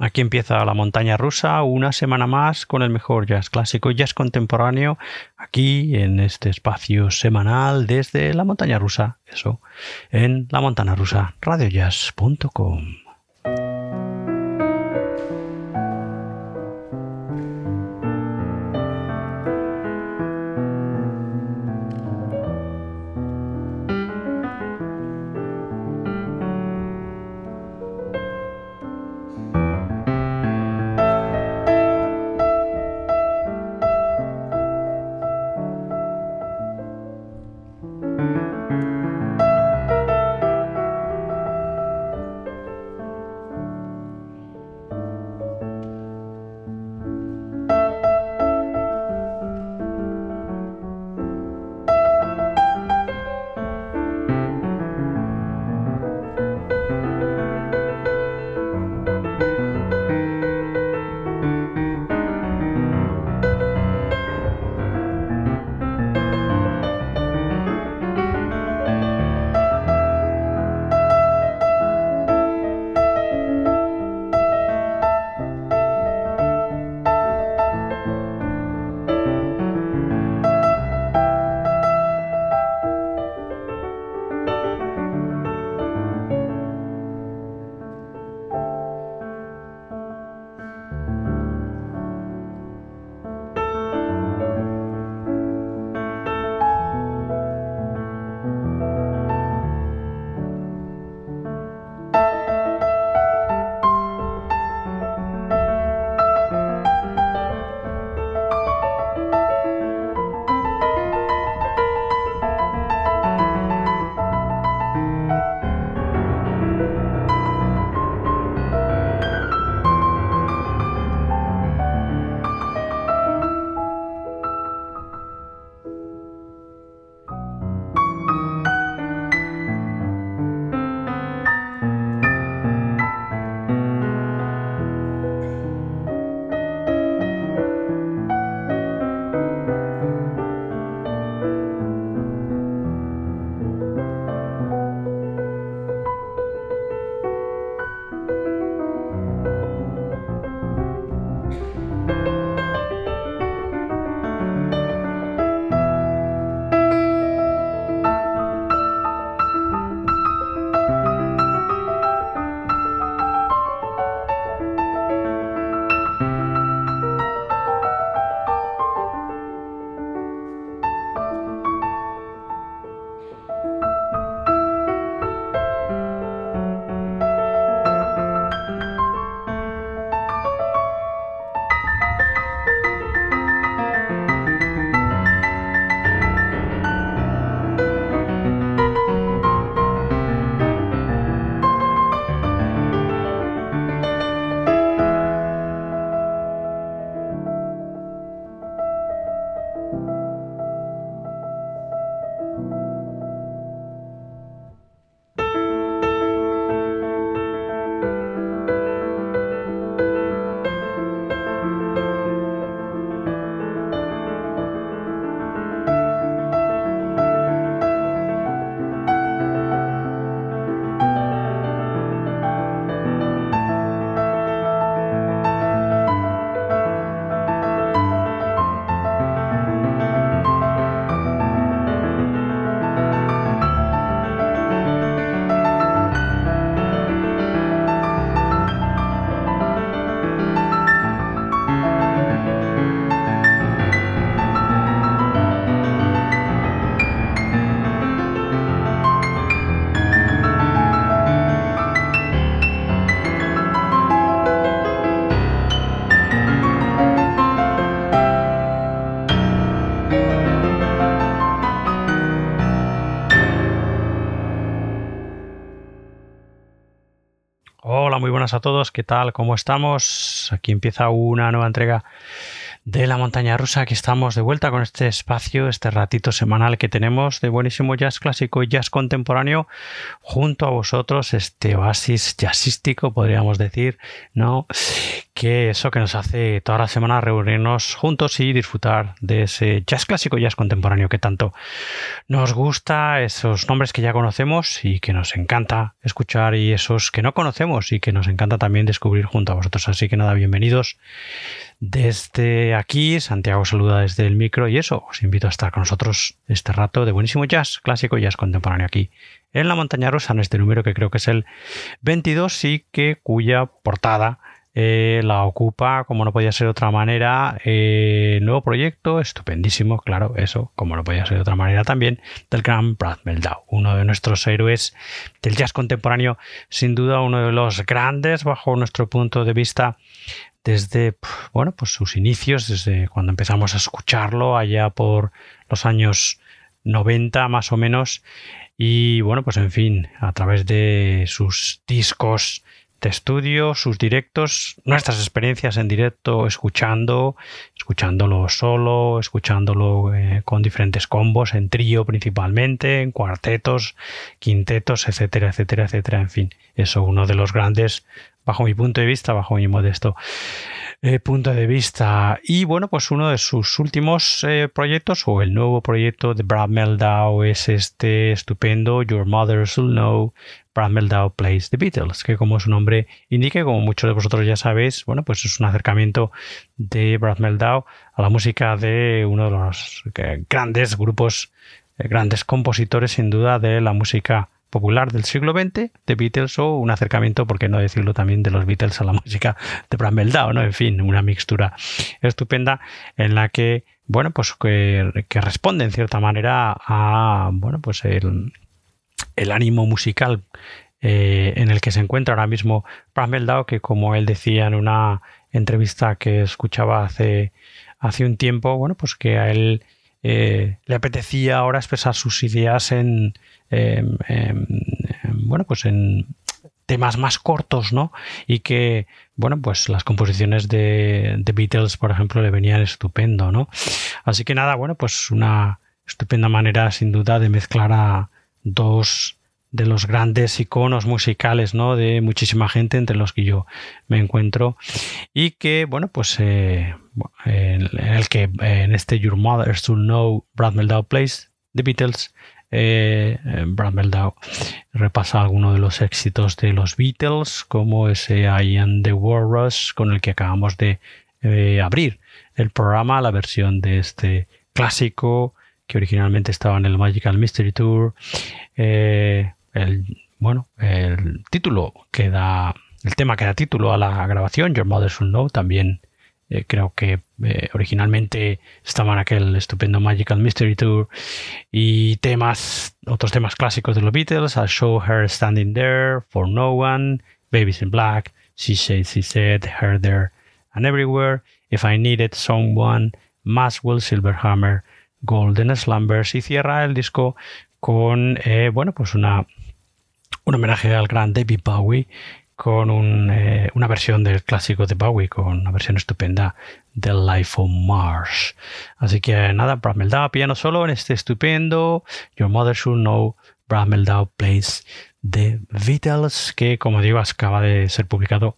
Aquí empieza la montaña rusa, una semana más con el mejor jazz clásico y jazz contemporáneo, aquí en este espacio semanal desde la montaña rusa, eso, en la montaña rusa, radiojazz.com. a todos, ¿qué tal? ¿Cómo estamos? Aquí empieza una nueva entrega de la montaña rusa. Aquí estamos de vuelta con este espacio, este ratito semanal que tenemos de buenísimo jazz clásico y jazz contemporáneo junto a vosotros, este oasis jazzístico, podríamos decir, ¿no? Que eso que nos hace toda la semana reunirnos juntos y disfrutar de ese jazz clásico y jazz contemporáneo que tanto nos gusta, esos nombres que ya conocemos y que nos encanta escuchar y esos que no conocemos y que nos encanta encanta también descubrir junto a vosotros. Así que nada, bienvenidos desde aquí. Santiago saluda desde el micro y eso, os invito a estar con nosotros este rato de buenísimo jazz, clásico y jazz contemporáneo aquí en la montaña rusa, en este número que creo que es el 22 y que cuya portada eh, la ocupa, como no podía ser de otra manera, eh, nuevo proyecto, estupendísimo, claro, eso, como no podía ser de otra manera también, del gran Brad Meldau, uno de nuestros héroes del jazz contemporáneo, sin duda uno de los grandes bajo nuestro punto de vista desde bueno, pues sus inicios, desde cuando empezamos a escucharlo allá por los años 90 más o menos y bueno, pues en fin, a través de sus discos de estudio, sus directos, nuestras experiencias en directo, escuchando, escuchándolo solo, escuchándolo eh, con diferentes combos, en trío principalmente, en cuartetos, quintetos, etcétera, etcétera, etcétera. En fin, eso uno de los grandes, bajo mi punto de vista, bajo mi modesto eh, punto de vista. Y bueno, pues uno de sus últimos eh, proyectos, o el nuevo proyecto de Brad Meldau, es este estupendo Your Mother Should Know, Brad Meldau Plays the Beatles, que como su nombre indica, como muchos de vosotros ya sabéis, bueno, pues es un acercamiento de Brad Meldau a la música de uno de los eh, grandes grupos, grandes compositores sin duda de la música popular del siglo XX, de Beatles, o un acercamiento, por qué no decirlo también, de los Beatles a la música de Brad Meldau, ¿no? En fin, una mixtura estupenda en la que, bueno, pues que, que responde en cierta manera a, bueno, pues el, el ánimo musical eh, en el que se encuentra ahora mismo Brad Meldau, que como él decía en una entrevista que escuchaba hace, hace un tiempo, bueno, pues que a él eh, le apetecía ahora expresar sus ideas en, bueno, pues en temas más cortos, ¿no? Y que, bueno, pues las composiciones de, de Beatles, por ejemplo, le venían estupendo, ¿no? Así que nada, bueno, pues una estupenda manera, sin duda, de mezclar a, dos de los grandes iconos musicales ¿no? de muchísima gente entre los que yo me encuentro y que bueno pues eh, en, el que en este Your Mother Should Know Brad Meldau Plays The Beatles eh, Meldau repasa algunos de los éxitos de los Beatles como ese I Am The Walrus con el que acabamos de eh, abrir el programa la versión de este clásico que originalmente estaba en el Magical Mystery Tour. Eh, el, bueno, el título que da, el tema que da título a la grabación, Your Mother Should Know, también eh, creo que eh, originalmente estaba en aquel estupendo Magical Mystery Tour y temas, otros temas clásicos de los Beatles, I'll Show Her Standing There, For No One, Babies in Black, She Said, She Said, Her There and Everywhere, If I Needed Someone, Maswell, Silverhammer, Golden Slumbers y cierra el disco con eh, bueno pues una un homenaje al gran David Bowie con un, eh, una versión del clásico de Bowie con una versión estupenda del Life on Mars así que nada Brad Meldau piano solo en este estupendo Your Mother Should Know Brad Meldau Plays The Beatles que como digo acaba de ser publicado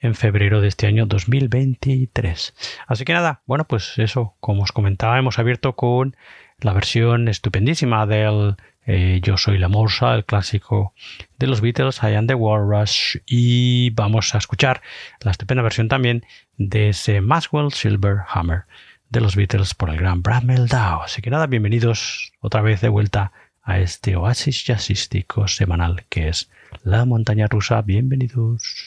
en febrero de este año 2023. Así que nada, bueno, pues eso, como os comentaba, hemos abierto con la versión estupendísima del eh, Yo soy la Morsa, el clásico de los Beatles, I am the Walrus, y vamos a escuchar la estupenda versión también de ese Maxwell Silver Hammer de los Beatles por el gran Brad Meldau. Así que nada, bienvenidos otra vez de vuelta a este oasis jazzístico semanal que es la montaña rusa. Bienvenidos.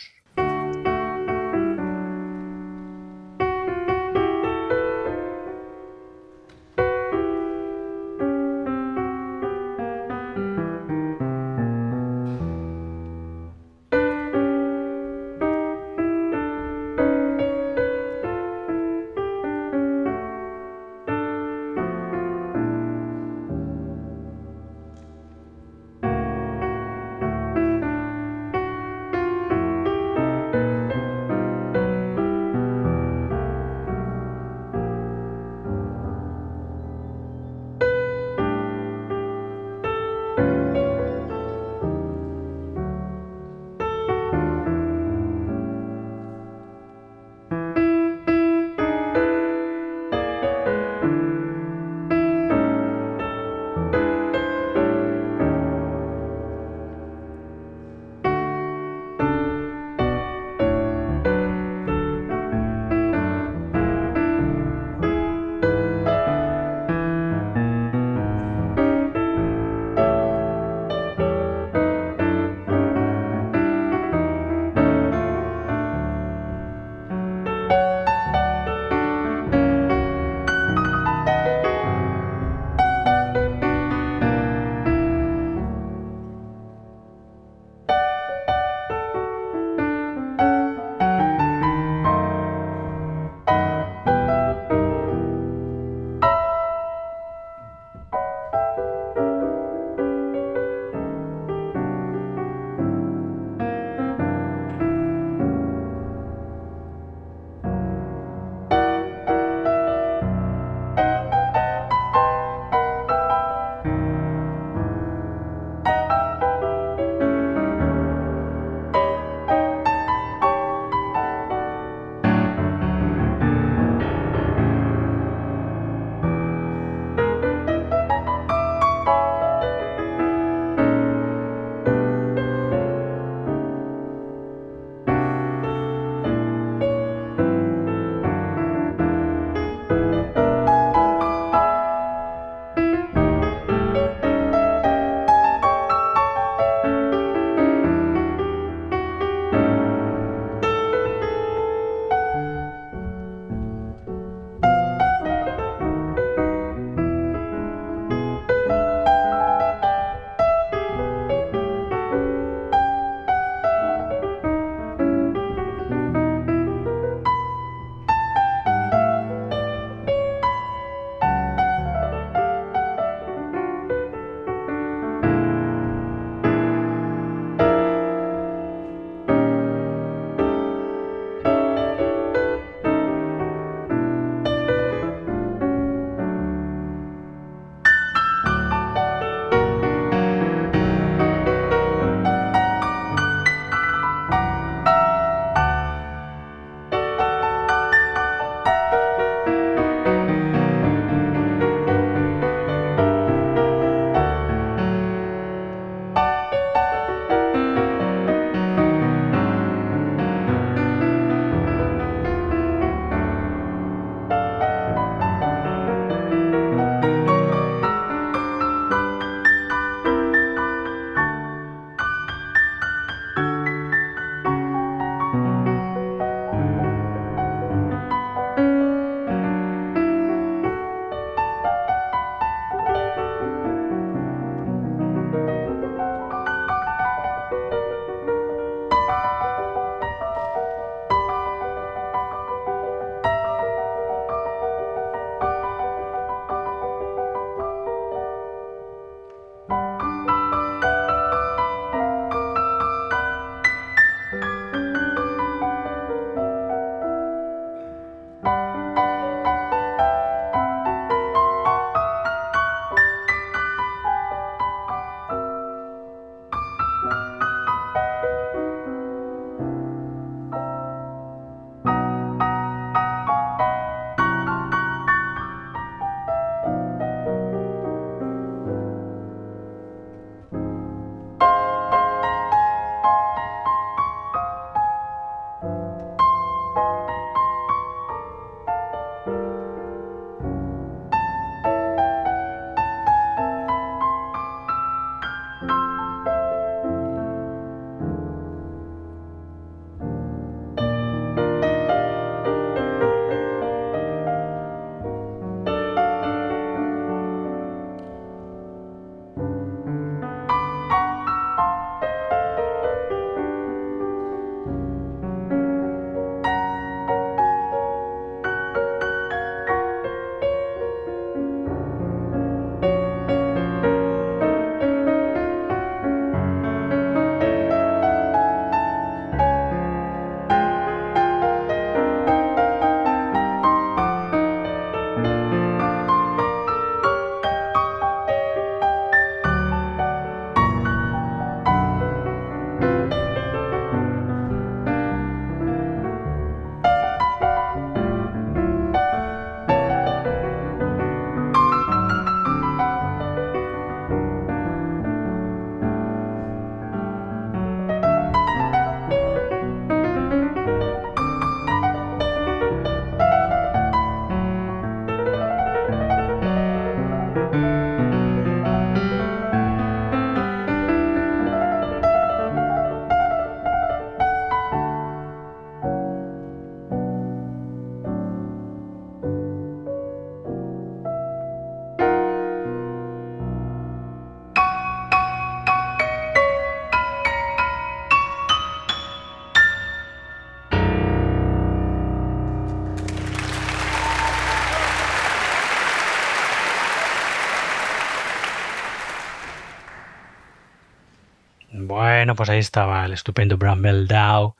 Bueno, pues ahí estaba el estupendo Bramwell Dow.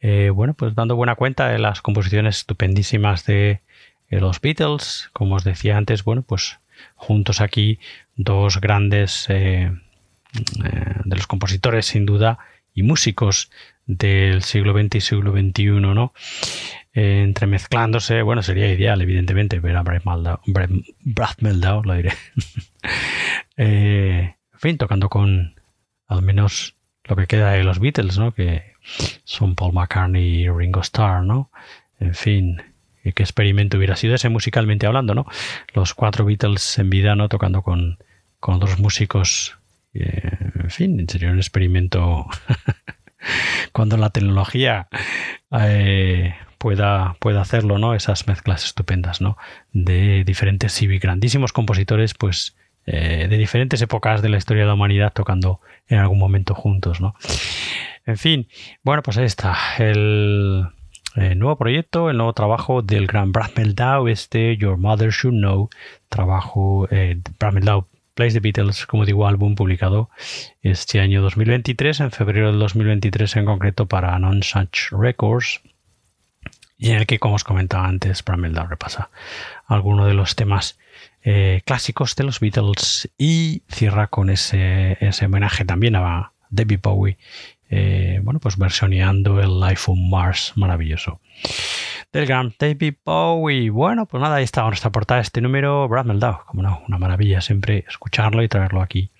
Eh, bueno, pues dando buena cuenta de las composiciones estupendísimas de los Beatles. Como os decía antes, bueno, pues juntos aquí dos grandes de los compositores sin duda y músicos del siglo XX y siglo XXI, ¿no? Eh, entremezclándose, bueno, sería ideal, evidentemente, ver a Brad Meldau, lo diré. Eh, en fin, tocando con al menos lo que queda de los Beatles, ¿no? Que son Paul McCartney y Ringo Starr, ¿no? En fin, qué experimento hubiera sido ese musicalmente hablando, ¿no? Los cuatro Beatles en vida, ¿no? Tocando con, con otros músicos. Eh, en fin, sería un experimento cuando la tecnología eh, pueda, pueda hacerlo, ¿no? Esas mezclas estupendas, ¿no? De diferentes y grandísimos compositores, pues eh, de diferentes épocas de la historia de la humanidad tocando en algún momento juntos, ¿no? En fin, bueno, pues ahí está el, nuevo proyecto, el nuevo trabajo del gran Brad Meldau, este Your Mother Should Know, trabajo eh, Brad Meldau Plays the Beatles, como digo, álbum publicado este año 2023, en febrero del 2023 en concreto para Non-Such Records, y en el que, como os comentaba antes, Bramelda repasa algunos de los temas eh, clásicos de los Beatles y cierra con ese, ese homenaje también a David Bowie, eh, bueno, pues versioneando el Life on Mars, maravilloso del gran David Bowie. Bueno, pues nada, ahí está nuestra portada este número, Brad Meldau. Como no, una maravilla siempre escucharlo y traerlo aquí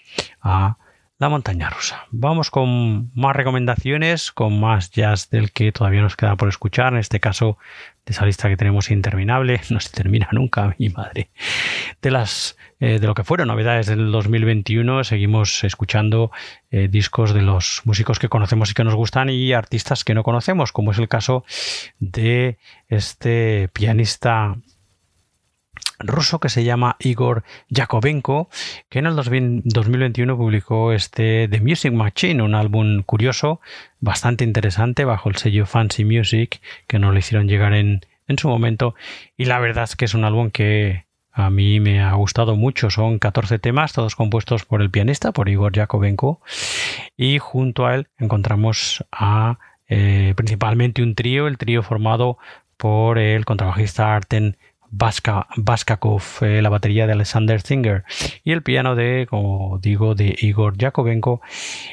a la montaña rusa. Vamos con más recomendaciones, con más jazz del que todavía nos queda por escuchar. En este caso, esa lista que tenemos interminable, no se termina nunca, mi madre. De las eh, de lo que fueron novedades del 2021, seguimos escuchando eh, discos de los músicos que conocemos y que nos gustan y artistas que no conocemos, como es el caso de este pianista ruso que se llama Igor Yakovenko, que en el 2021 publicó este The Music Machine, un álbum curioso, bastante interesante, bajo el sello Fancy Music, que nos lo hicieron llegar en, en su momento. Y la verdad es que es un álbum que a mí me ha gustado mucho. Son 14 temas, todos compuestos por el pianista, por Igor Yakovenko. Y junto a él encontramos a eh, principalmente un trío, el trío formado por el contrabajista Arten Baskakov, eh, la batería de Alexander Singer y el piano de, como digo, de Igor Yakovenko.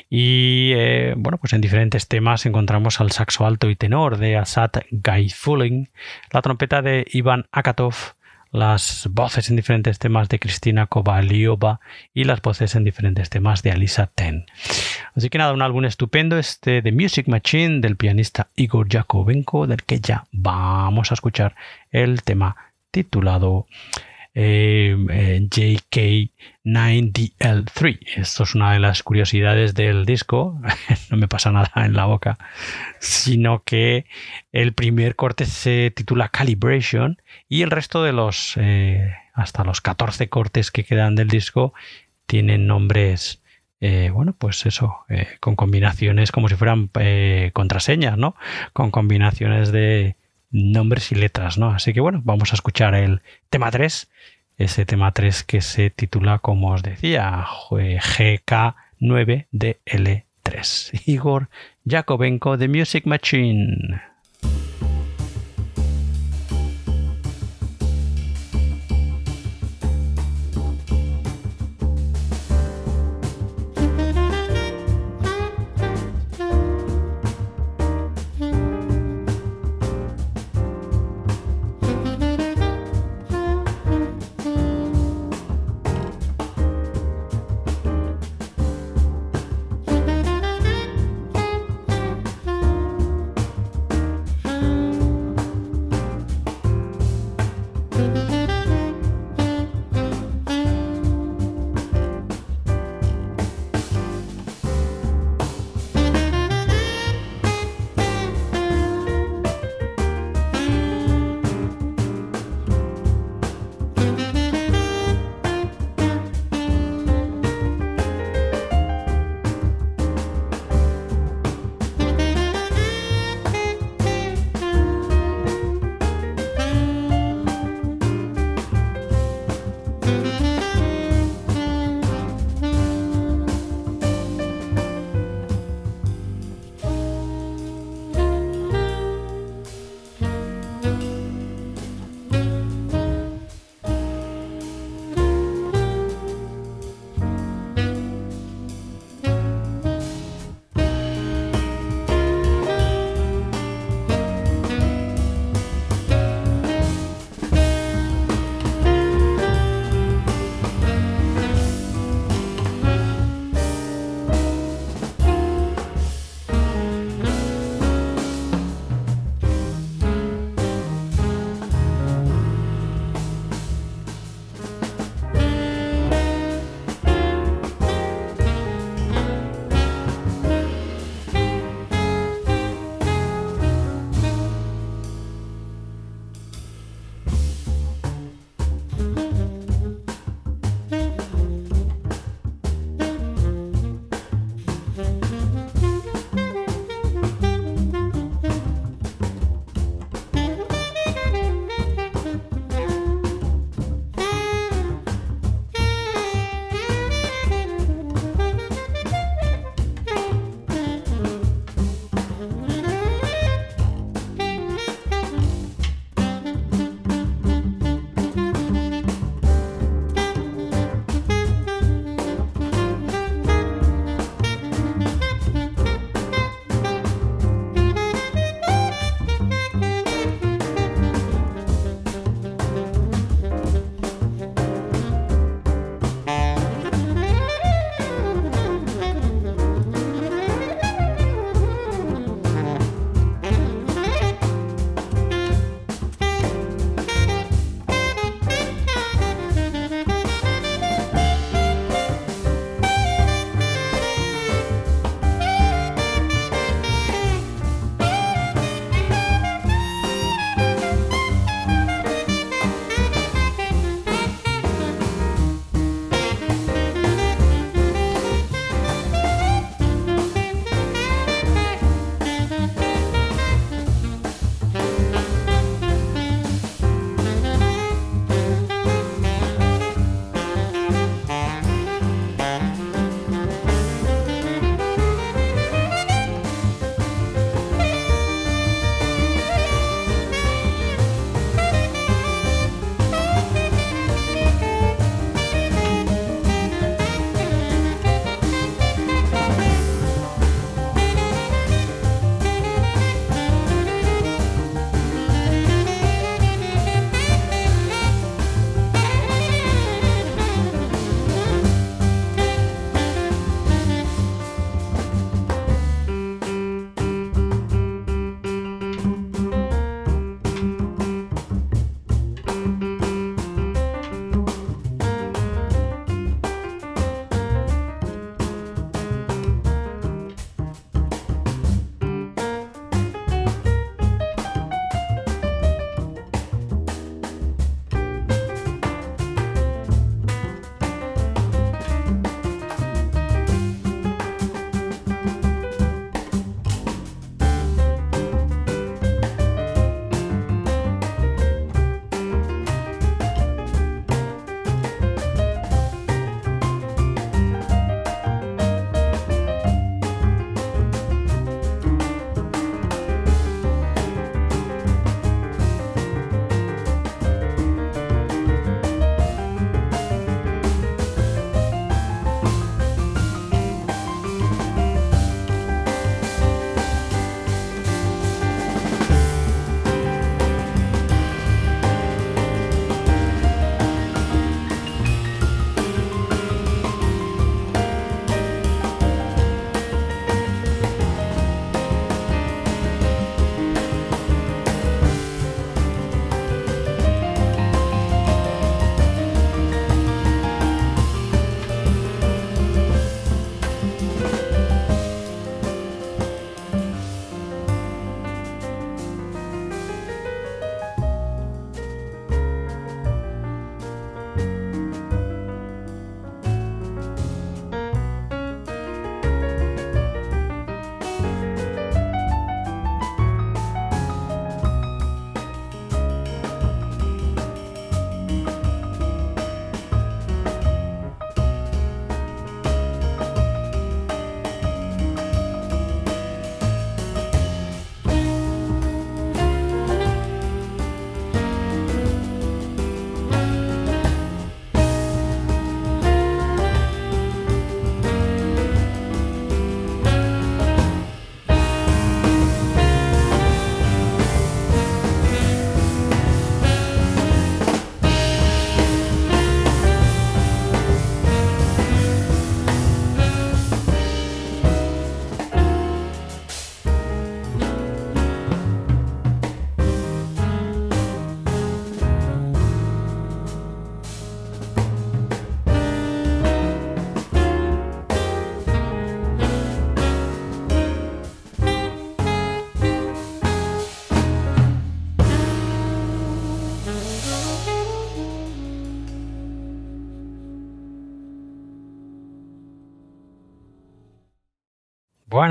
Y eh, bueno, pues en diferentes temas encontramos al saxo alto y tenor de Asad Gaifuling, la trompeta de Ivan Akatov, las voces en diferentes temas de Cristina Kovaliova y las voces en diferentes temas de Alisa Ten. Así que nada, un álbum estupendo, este de Music Machine del pianista Igor Yakovenko, del que ya vamos a escuchar el tema titulado eh, eh, JK9DL3. Esto es una de las curiosidades del disco, no me pasa nada en la boca, sino que el primer corte se titula Calibration y el resto de los, eh, hasta los 14 cortes que quedan del disco, tienen nombres bueno, pues eso, con combinaciones como si fueran contraseñas, ¿no? Con combinaciones de, nombres y letras, ¿no? Así que bueno, vamos a escuchar el tema 3, ese tema 3 que se titula, como os decía, GK9DL3. Igor Jakobenko de Music Machine.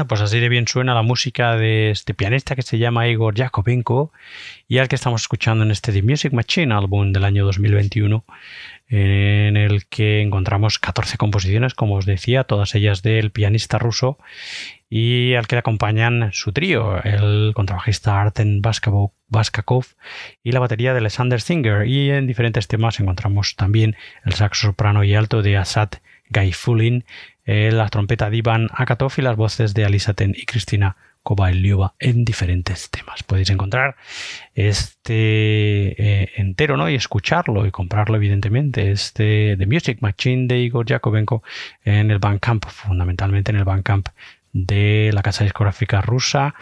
Pues así de bien suena la música de este pianista que se llama Igor Yakovenko y al que estamos escuchando en este The Music Machine álbum del año 2021 en el que encontramos 14 composiciones, como os decía, todas ellas del pianista ruso y al que le acompañan su trío, el contrabajista Arten Baskakov y la batería de Alexander Singer. Y en diferentes temas encontramos también el saxo soprano y alto de Asad Gaifulin eh, la trompeta de Ivan Akatov y las voces de Alisaten y Cristina Kovalyova en diferentes temas. Podéis encontrar este eh, entero ¿no? y escucharlo y comprarlo evidentemente, este The Music Machine de Igor Yakovenko en el Bandcamp, fundamentalmente en el Bandcamp de la casa discográfica rusa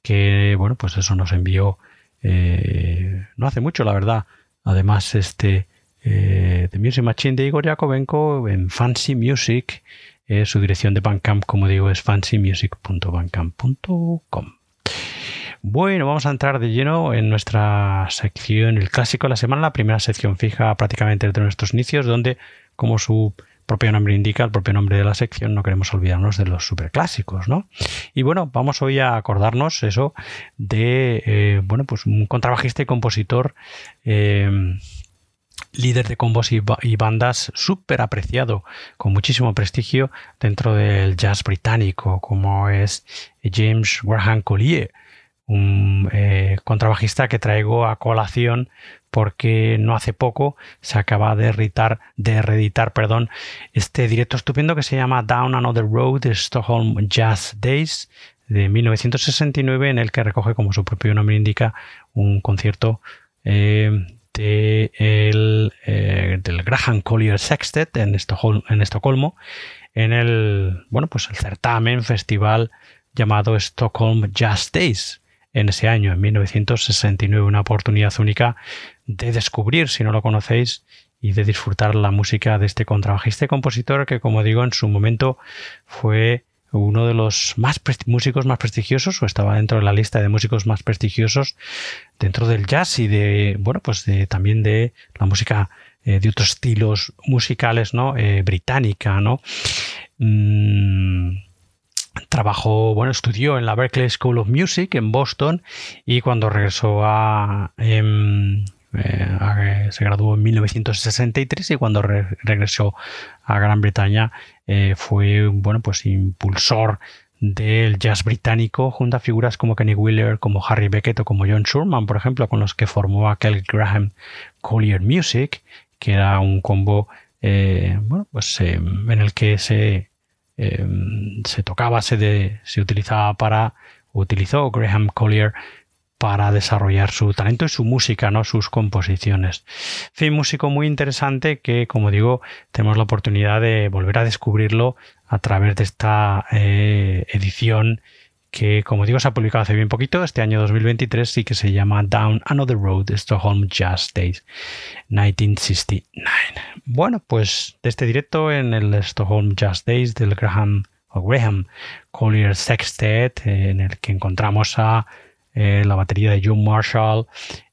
que bueno pues eso nos envió eh, no hace mucho la verdad además este The Music Machine de Igor Yakovenko en Fancy Music eh, su dirección de Bandcamp, como digo, es fancymusic.bandcamp.com. Bueno, vamos a entrar de lleno en nuestra sección El Clásico de la Semana, la primera sección fija prácticamente de nuestros inicios, donde, como su propio nombre indica, el propio nombre de la sección, no queremos olvidarnos de los superclásicos, ¿no? Y bueno, vamos hoy a acordarnos eso de, eh, bueno, pues un contrabajista y compositor eh, líder de combos y, bandas súper apreciado, con muchísimo prestigio dentro del jazz británico, como es James Graham Collier, un eh, contrabajista que traigo a colación porque no hace poco se acaba de, editar, de reeditar perdón, este directo estupendo que se llama Down Another Road Stockholm Jazz Days de 1969 en el que recoge como su propio nombre indica un concierto eh, eh, del Graham Collier Sextet en, Estocolmo, en Estocolmo, en el, bueno, pues el certamen festival llamado Stockholm Jazz Days en ese año, en 1969, una oportunidad única de descubrir, si no lo conocéis, y de disfrutar la música de este contrabajista y compositor que, como digo, en su momento fue uno de los más músicos más prestigiosos o estaba dentro de la lista de músicos más prestigiosos dentro del jazz y de bueno pues de, también de la música eh, de otros estilos musicales no eh, británica no mm, trabajó bueno estudió en la Berklee School of Music en Boston y cuando regresó a em, eh, se graduó en 1963 y cuando regresó a Gran Bretaña eh, fue bueno pues impulsor del jazz británico junto a figuras como Kenny Wheeler, como Harry Beckett o como John Sherman, por ejemplo, con los que formó aquel Graham Collier Music, que era un combo eh, bueno pues en el que se se tocaba, se, se utilizaba para utilizó Graham Collier para desarrollar su talento y su música, ¿no? sus composiciones. fin, músico muy interesante que, como digo, tenemos la oportunidad de volver a descubrirlo a través de esta eh, edición que, como digo, se ha publicado hace bien poquito, este año 2023, y que se llama Down Another Road, Stockholm Jazz Days 1969. Bueno, pues de este directo en el Stockholm Jazz Days del Graham, Graham Collier Sextet, en el que encontramos a eh, la batería de John Marshall,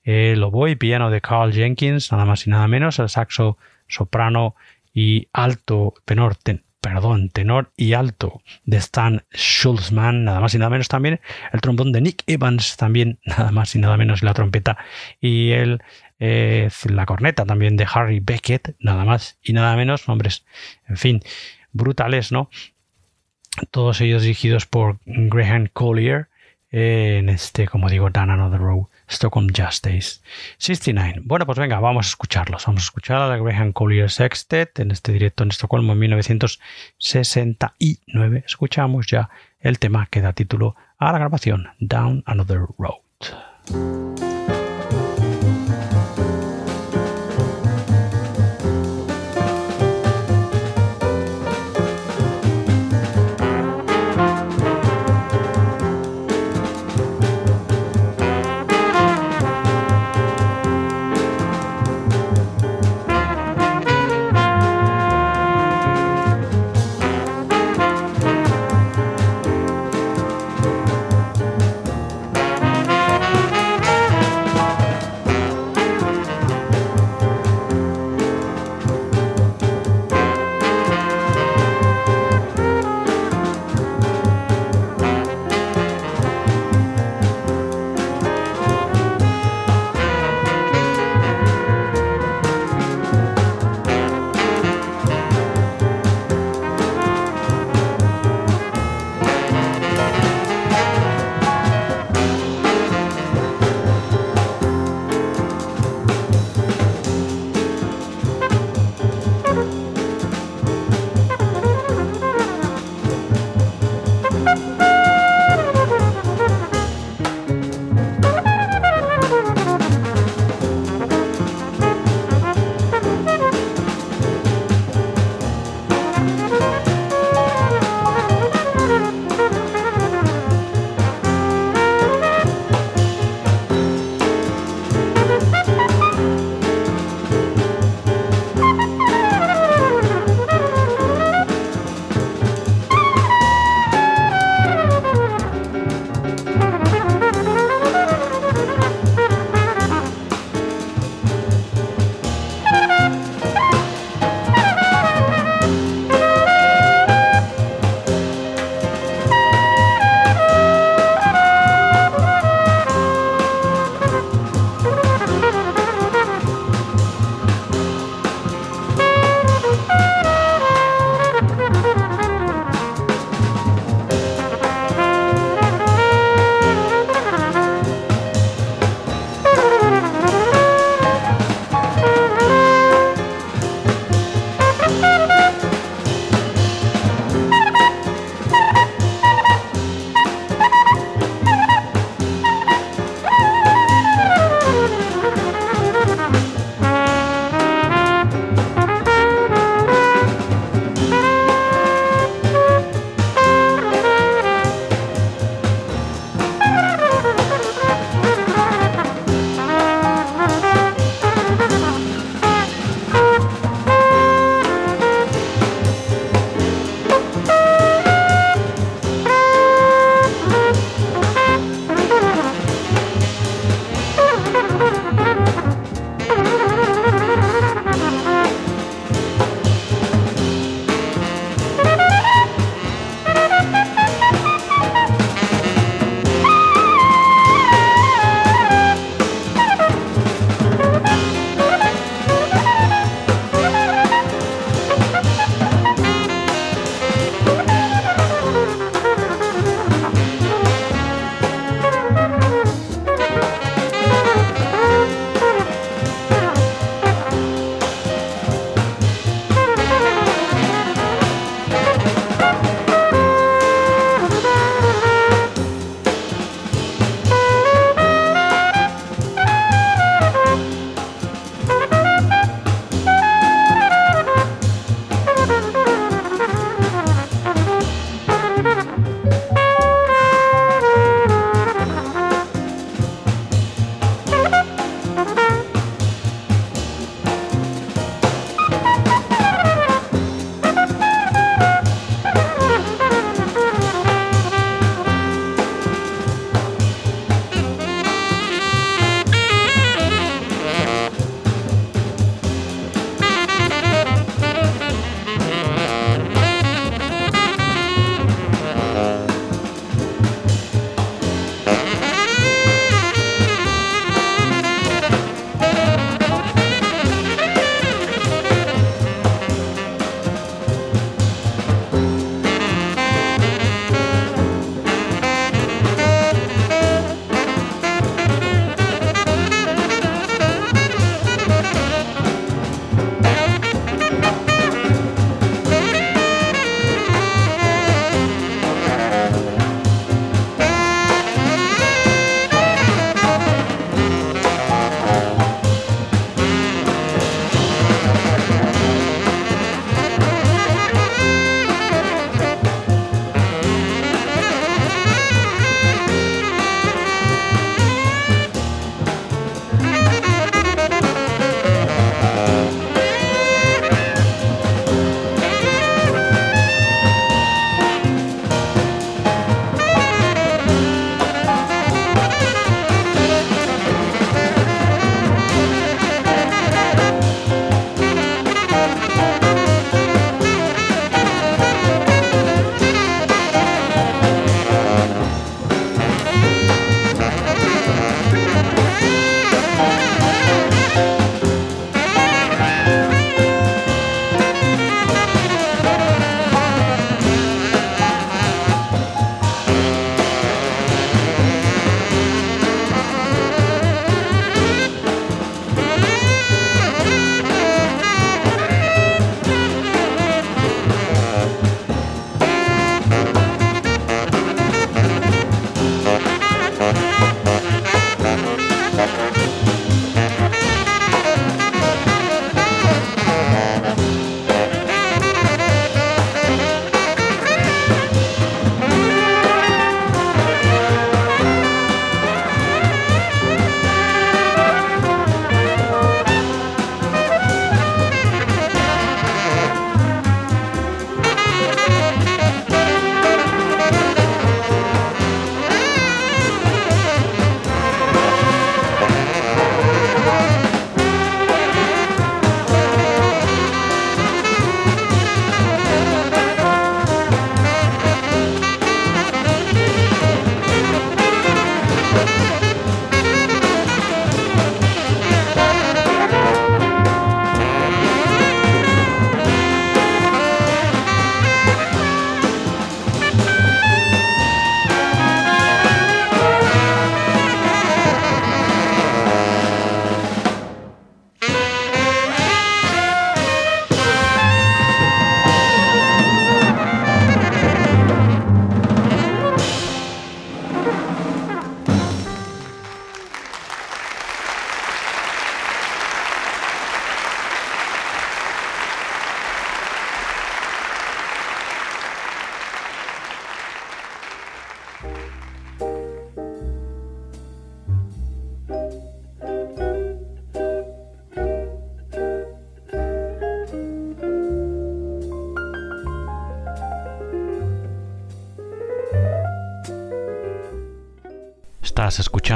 el oboe y piano de Carl Jenkins, nada más y nada menos, el saxo soprano y alto, tenor, perdón, tenor y alto de Stan Schulzman, nada más y nada menos también, el trombón de Nick Evans también, nada más y nada menos, la trompeta y el, eh, la corneta también de Harry Beckett, nada más y nada menos, nombres, en fin, brutales, ¿no? Todos ellos dirigidos por Graham Collier, en este, como digo, Down Another Road, Stockholm Justice 69. Bueno, pues venga, vamos a escucharlos. Vamos a escuchar a la Graham Collier Sextet en este directo en Estocolmo en 1969. Escuchamos ya el tema que da título a la grabación, Down Another Road.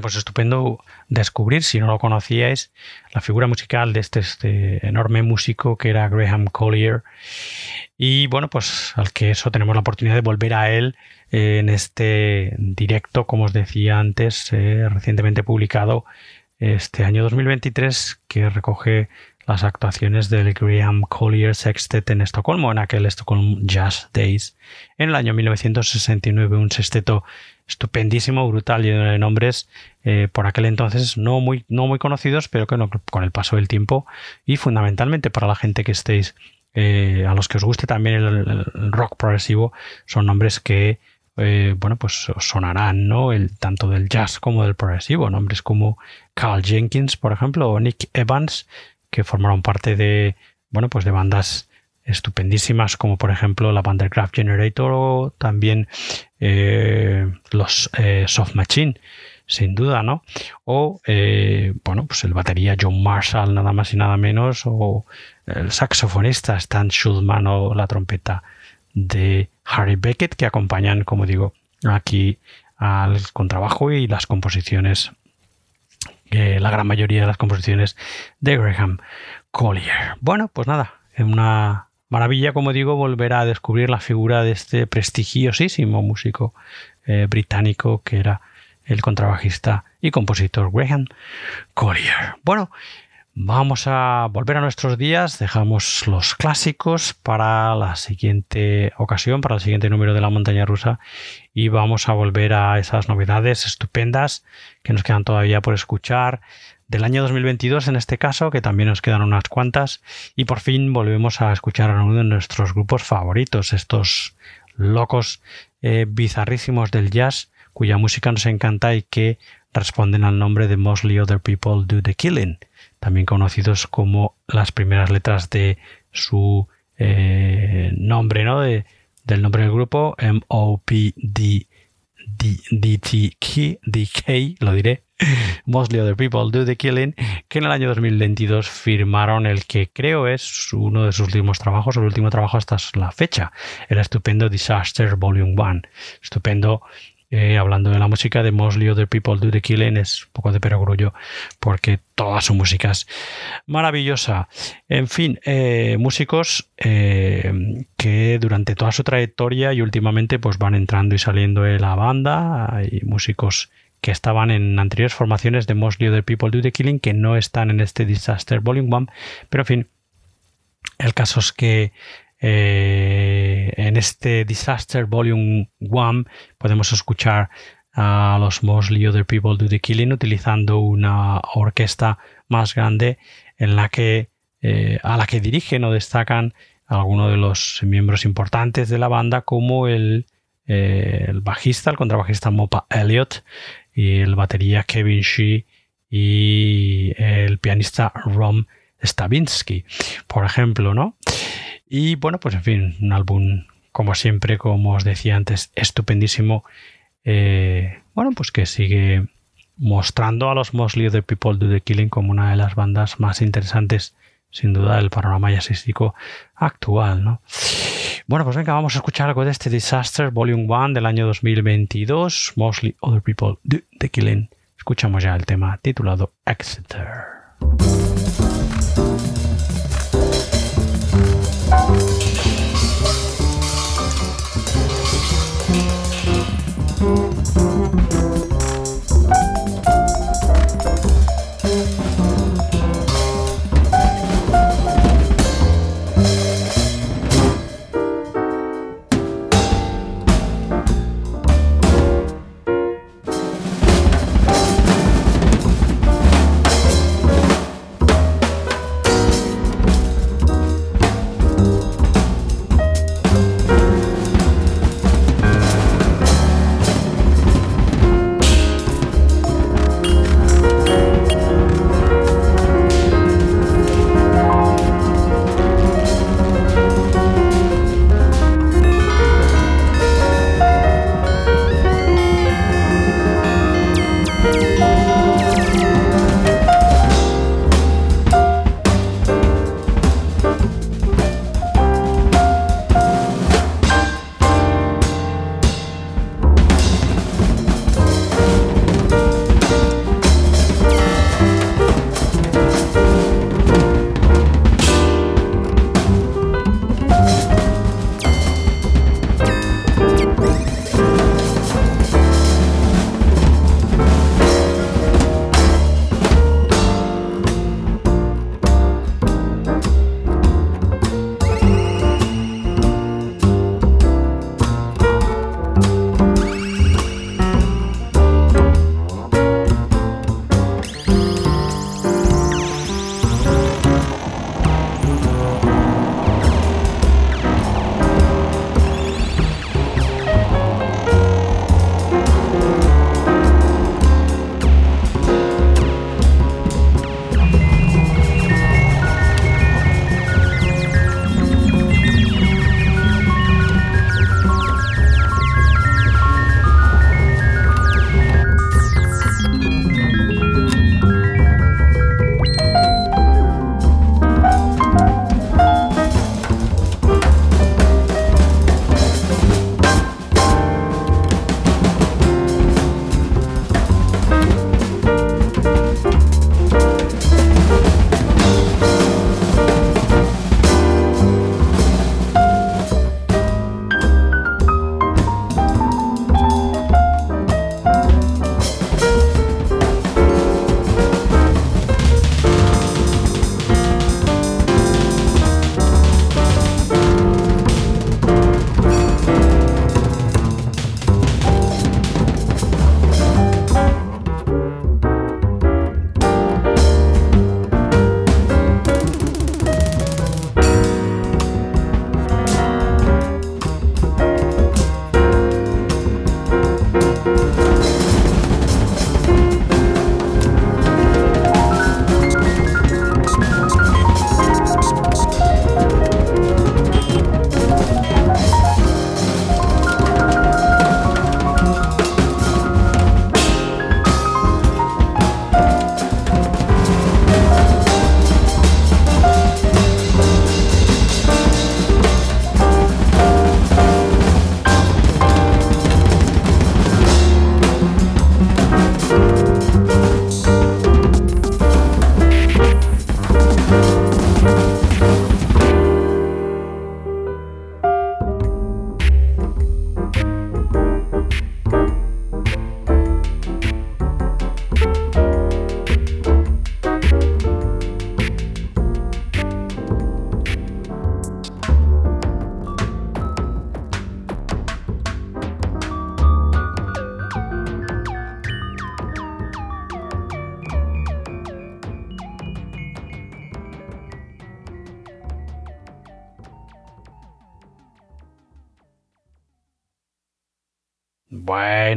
Pues estupendo descubrir, si no lo conocíais, la figura musical de este, este, enorme músico que era Graham Collier. Y bueno, pues al que eso tenemos la oportunidad de volver a él en este directo, como os decía antes, eh, recientemente publicado este año 2023, que recoge las actuaciones del Graham Collier Sextet en Estocolmo, en aquel Stockholm Jazz Days, en el año 1969, un sexteto estupendísimo, brutal, lleno de nombres eh, por aquel entonces no muy, no muy conocidos, pero que con el paso del tiempo y fundamentalmente para la gente que estéis, eh, a los que os guste también el, rock progresivo, son nombres que eh, bueno, pues sonarán, ¿no? El, tanto del jazz como del progresivo. Nombres como Carl Jenkins, por ejemplo, o Nick Evans, que formaron parte de, bueno, pues de bandas estupendísimas como por ejemplo la Vandercraft Generator o también eh, los eh, Soft Machine sin duda, ¿no? O, eh, bueno, pues el batería John Marshall, nada más y nada menos, o el saxofonista Stan Schulman o la trompeta de Harry Beckett, que acompañan, como digo, aquí al contrabajo y las composiciones, la gran mayoría de las composiciones de Graham Collier. Bueno, pues nada, una Maravilla, como digo, volver a descubrir la figura de este prestigiosísimo músico eh, británico que era el contrabajista y compositor Graham Collier. Bueno, vamos a volver a nuestros días, dejamos los clásicos para la siguiente ocasión, para el siguiente número de la montaña rusa y vamos a volver a esas novedades estupendas que nos quedan todavía por escuchar del año 2022 en este caso, que también nos quedan unas cuantas, y por fin volvemos a escuchar a uno de nuestros grupos favoritos, estos locos eh, bizarrísimos del jazz, cuya música nos encanta y que responden al nombre de Mostly Other People Do the Killing, también conocidos como las primeras letras de su eh, nombre, ¿no? De, del nombre del grupo, M-O-P-D. DTK, lo diré, Mostly Other People Do the Killing, que en el año 2022 firmaron el que creo es uno de sus últimos trabajos, el último trabajo hasta la fecha, el estupendo Disaster Volume 1. Estupendo eh, hablando de la música de Mostly Other People Do the Killing, es un poco de perogrullo porque toda su música es maravillosa. En fin, eh, músicos eh, que durante toda su trayectoria y últimamente pues van entrando y saliendo de la banda. Hay músicos que estaban en anteriores formaciones de Mostly Other People Do the Killing que no están en este Disaster Volume 1, pero en fin, el caso es que eh, en este Disaster Volume 1 podemos escuchar a los Mostly Other People Do the Killing utilizando una orquesta más grande en la que eh, a la que dirigen o destacan algunos de los miembros importantes de la banda como el, eh, el bajista, el contrabajista Mopa Elliott y el batería Kevin Shee y el pianista Rom Stavinsky, por ejemplo, ¿no? Y bueno, pues en fin, un álbum, como siempre, como os decía antes, estupendísimo. Eh, bueno, pues que sigue mostrando a los Mostly the People Do the Killing como una de las bandas más interesantes, sin duda, del panorama jazzístico actual, ¿no? Bueno, pues venga, vamos a escuchar algo de este Disaster Volume 1 del año 2022, Mostly Other People Do the Killing. Escuchamos ya el tema titulado Exeter.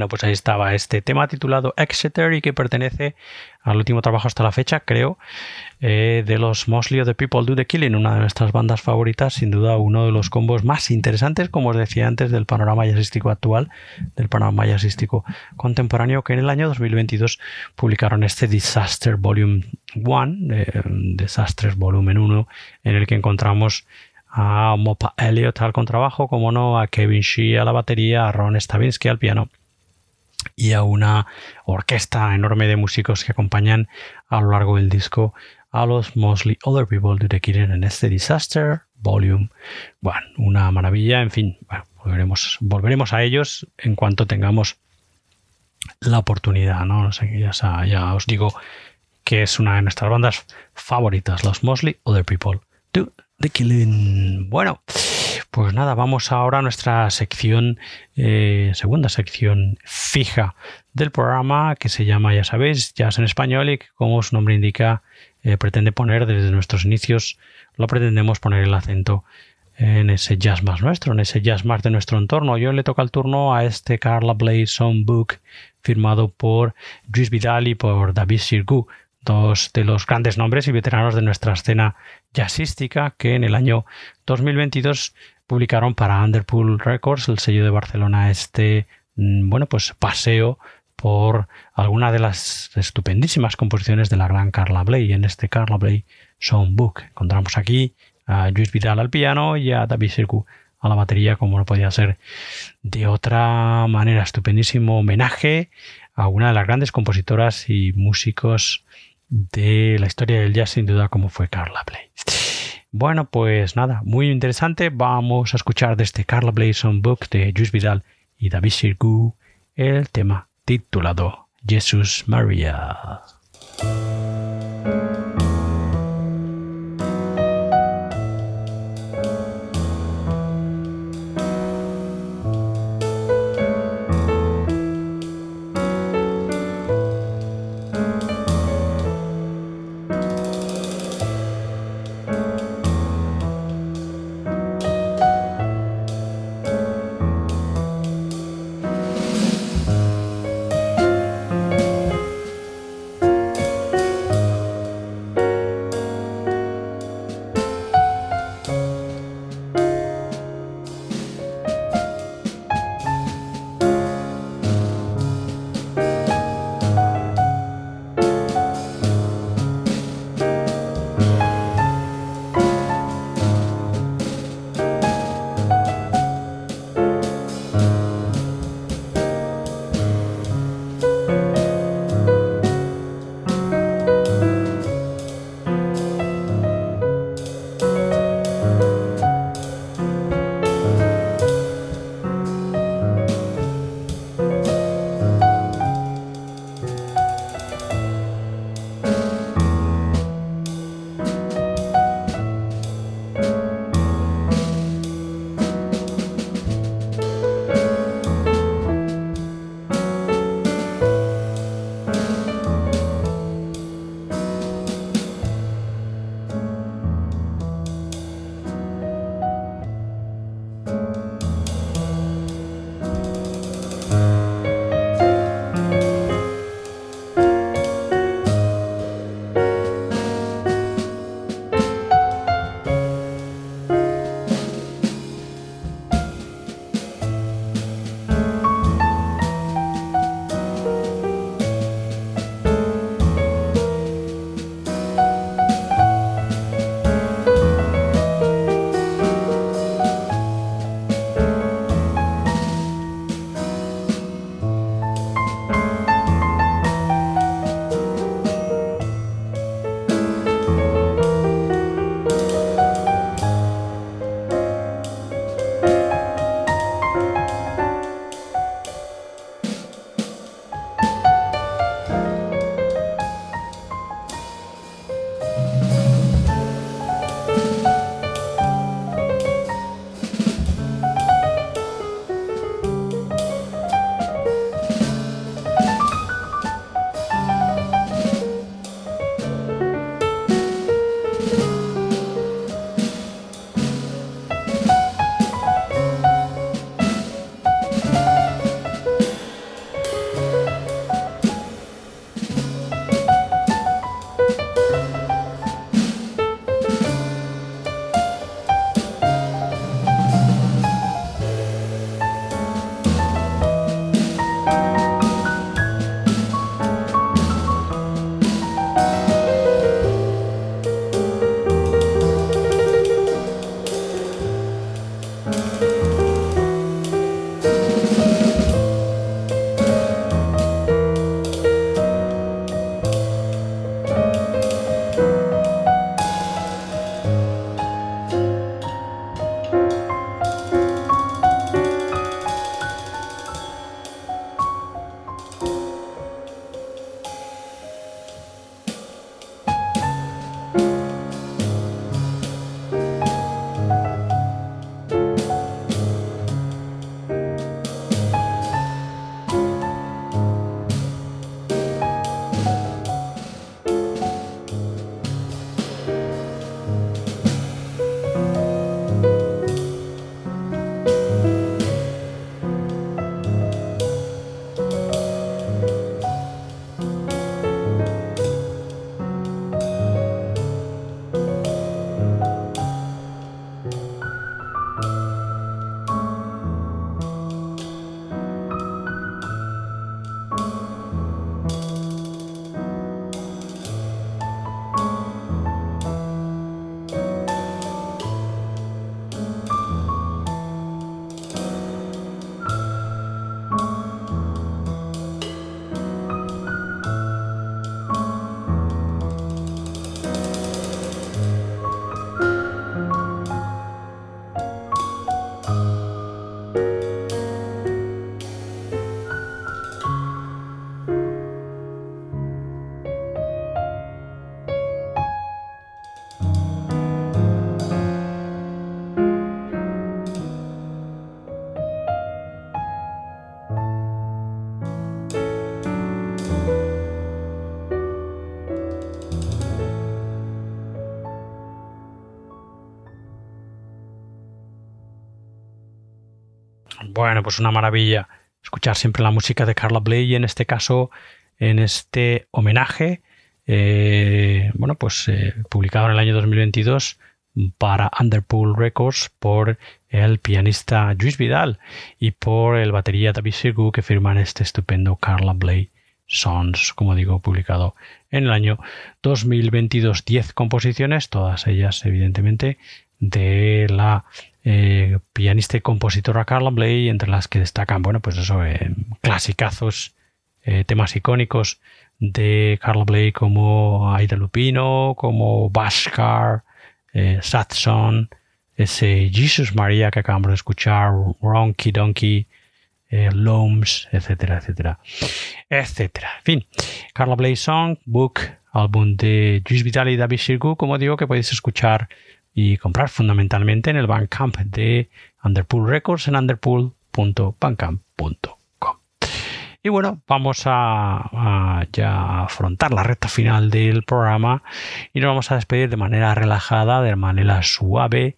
Pues ahí estaba este tema titulado Exeter y que pertenece al último trabajo hasta la fecha, creo, eh, de los Mostly of the People Do the Killing, una de nuestras bandas favoritas, sin duda uno de los combos más interesantes, como os decía antes, del panorama jazzístico actual, del panorama jazzístico contemporáneo, que en el año 2022 publicaron este Disaster Volume 1, eh, Desastres Volumen 1, en el que encontramos a Mopa Elliott al contrabajo, como no, a Kevin Shee a la batería, a Ron Stavinsky al piano y a una orquesta enorme de músicos que acompañan a lo largo del disco a los Mostly Other People Do The en este Disaster Volume. Bueno, una maravilla, en fin, volveremos, volveremos a ellos en cuanto tengamos la oportunidad, ¿no? ya, ya os digo que es una de nuestras bandas favoritas, los Mostly Other People Do The Killing. Bueno, pues nada, vamos ahora a nuestra sección, eh, segunda sección fija del programa que se llama, ya sabéis, Jazz en Español y que como su nombre indica, eh, pretende poner desde nuestros inicios, lo pretendemos poner el acento en ese jazz más nuestro, en ese jazz más de nuestro entorno. Yo le toca el turno a este Carla Blaze Songbook firmado por Luis Vidal y por David Sirgu, dos de los grandes nombres y veteranos de nuestra escena jazzística que en el año 2022 publicaron para Underpool Records, el sello de Barcelona, este mm, bueno, pues paseo por alguna de las estupendísimas composiciones de la gran Carla Bley. En este Carla Bley Songbook encontramos aquí a Luis Vidal al piano y a David Sirku a la batería, como no podía ser de otra manera. Estupendísimo homenaje a una de las grandes compositoras y músicos de la historia del jazz, sin duda, como fue Carla Bley. Bueno, pues nada, muy interesante. Vamos a escuchar de este Carla Blazon Book de Jules Vidal y David Sirgu el tema titulado Jesús María. Bueno, pues una maravilla escuchar siempre la música de Carla Bley y en este caso, en este homenaje, eh, bueno, pues eh, publicado en el año 2022 para Underpool Records por el pianista Luis Vidal y por el batería David Sirgu que firman este estupendo Carla Bley Sons, como digo, publicado en el año 2022. 10 composiciones, todas ellas evidentemente de la eh, pianista y compositora Carla Bley, entre las que destacan, bueno, pues eso, eh, clasicazos, eh, temas icónicos de Carla Bley como Aida Lupino, como Bashkar, Satson, ese Jesus María que acabamos de escuchar, Ronky Donkey, Loams, etcétera, etcétera, etcétera. En fin, Carla Bley Song, Book, álbum de Juice Vital y David Shirgu, como digo, que podéis escuchar y comprar fundamentalmente en el Bandcamp de Underpool Records en underpool.bandcamp.com. Y bueno, vamos a, ya afrontar la recta final del programa y nos vamos a despedir de manera relajada, de manera suave,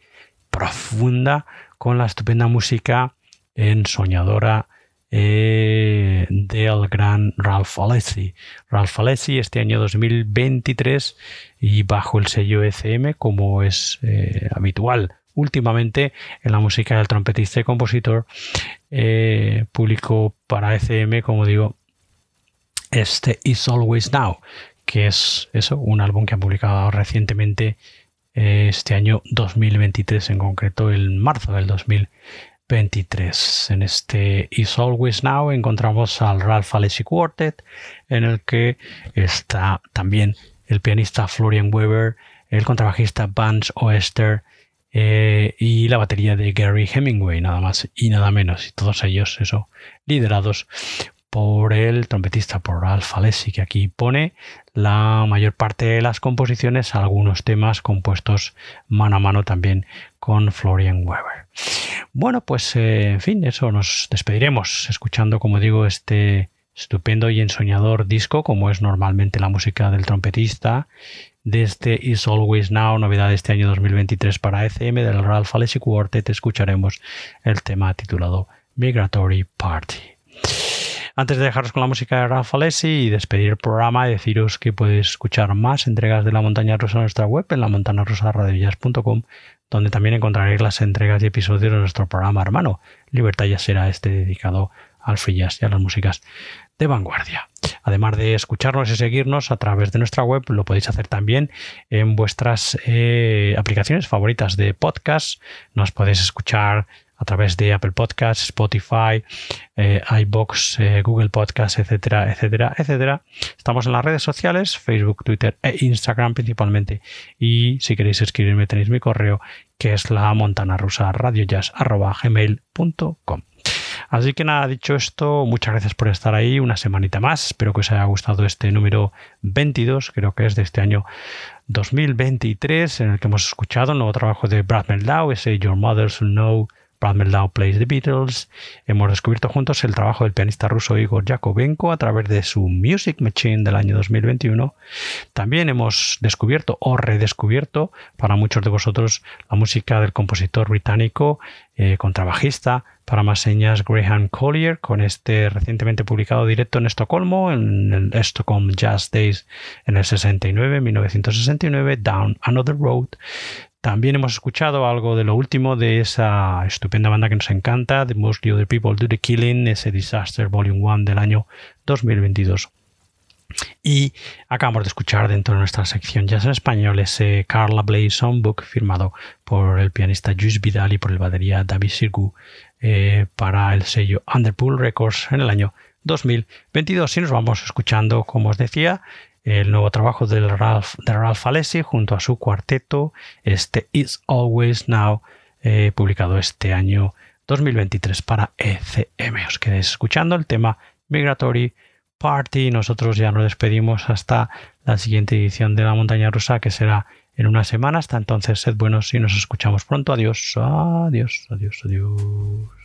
profunda, con la estupenda música ensoñadora eh, del gran Ralph Alessi. Ralph Alessi este año 2023 y bajo el sello ECM como es eh, habitual últimamente en la música del trompetista y compositor eh, publicó para ECM, como digo, este Is Always Now, que es eso, un álbum que ha publicado recientemente este año 2023, en concreto el marzo del 2023. En este Is Always Now encontramos al Ralph Alessi Quartet, en el que está también el pianista Florian Weber, el contrabajista Vance Oester, eh, y la batería de Gary Hemingway, nada más y nada menos, y todos ellos, eso, liderados por el trompetista, por Ralph Alessi, que aquí pone la mayor parte de las composiciones, algunos temas compuestos mano a mano también con Florian Weber. Bueno, pues eh, en fin, eso nos despediremos escuchando, como digo, este estupendo y ensoñador disco, como es normalmente la música del trompetista desde Is Always Now, novedad de este año 2023 para ECM del Ralph Alessi Quartet, escucharemos el tema titulado Migratory Party. Antes de dejaros con la música de Ralph Alessi y despedir el programa, deciros que podéis escuchar más entregas de La Montaña Rosa en nuestra web, en la montañarosarradiovillas.com, donde también encontraréis las entregas y episodios de nuestro programa hermano. Libertad ya será este dedicado al free y a las músicas de vanguardia. Además de escucharnos y seguirnos a través de nuestra web, lo podéis hacer también en vuestras eh, aplicaciones favoritas de podcast. Nos podéis escuchar a través de Apple Podcasts, Spotify, eh, iBox, eh, Google Podcasts, etcétera, etcétera, etcétera. Estamos en las redes sociales, Facebook, Twitter e Instagram principalmente. Y si queréis escribirme tenéis mi correo que es la montana rusa. Así que nada, dicho esto, muchas gracias por estar ahí una semanita más. Espero que os haya gustado este número 22, creo que es de este año 2023, en el que hemos escuchado un nuevo trabajo de Brad Meldau, ese Your Mothers Know Brad Meldau Plays the Beatles. Hemos descubierto juntos el trabajo del pianista ruso Igor Yakovenko a través de su Music Machine del año 2021. También hemos descubierto o redescubierto para muchos de vosotros la música del compositor británico, eh, contrabajista, para más señas Graham Collier con este recientemente publicado directo en Estocolmo, en el Stockholm Jazz Days en el 69, 1969, Down Another Road. También hemos escuchado algo de lo último de esa estupenda banda que nos encanta, The Mostly Other People Do the Killing, ese Disaster Volume 1 del año 2022. Y acabamos de escuchar dentro de nuestra sección Jazz en Español ese Carla Blaze Songbook firmado por el pianista Juice Vidal y por el batería David Sirgu eh, para el sello Underpool Records en el año 2022. Y nos vamos escuchando, como os decía, el nuevo trabajo de Ralph Alessi junto a su cuarteto, este Is Always Now, eh, publicado este año 2023 para ECM. Os quedéis escuchando el tema Migratory Party. Nosotros ya nos despedimos hasta la siguiente edición de La Montaña Rusa, que será en una semana. Hasta entonces, sed buenos y nos escuchamos pronto. Adiós, adiós, adiós, adiós.